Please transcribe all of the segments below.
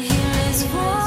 hear his voice.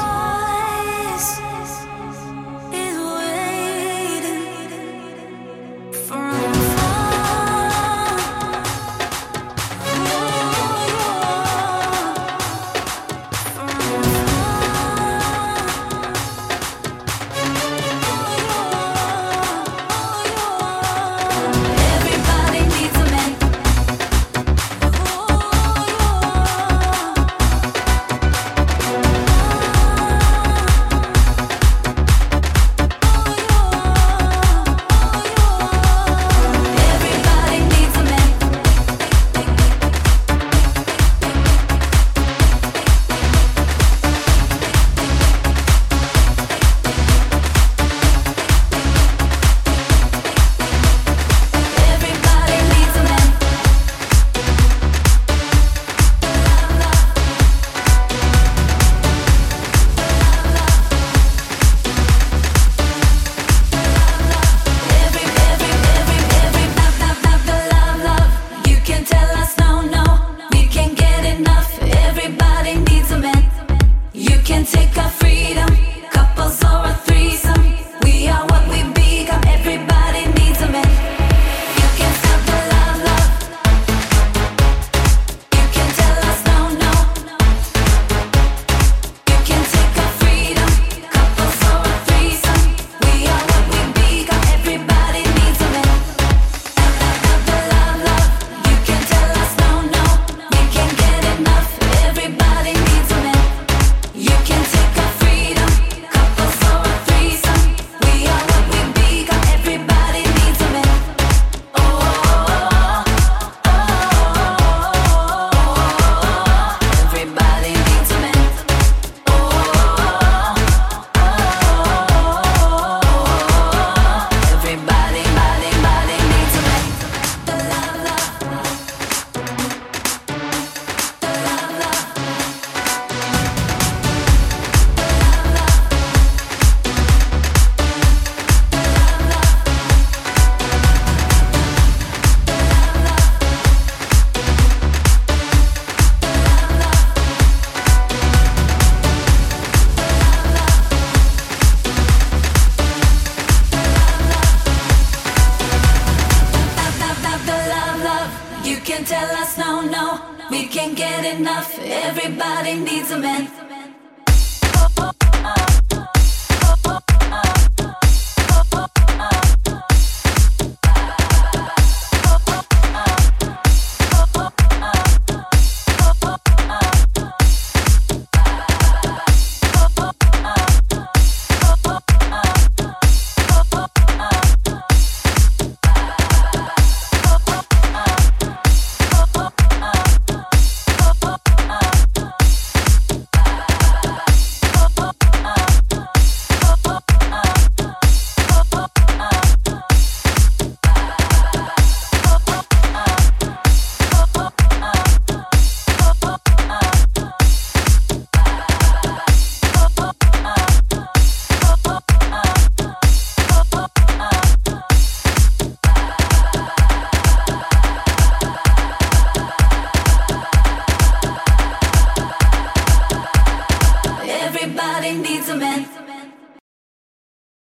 Can tell us no, no. We can't get enough. Everybody needs a man.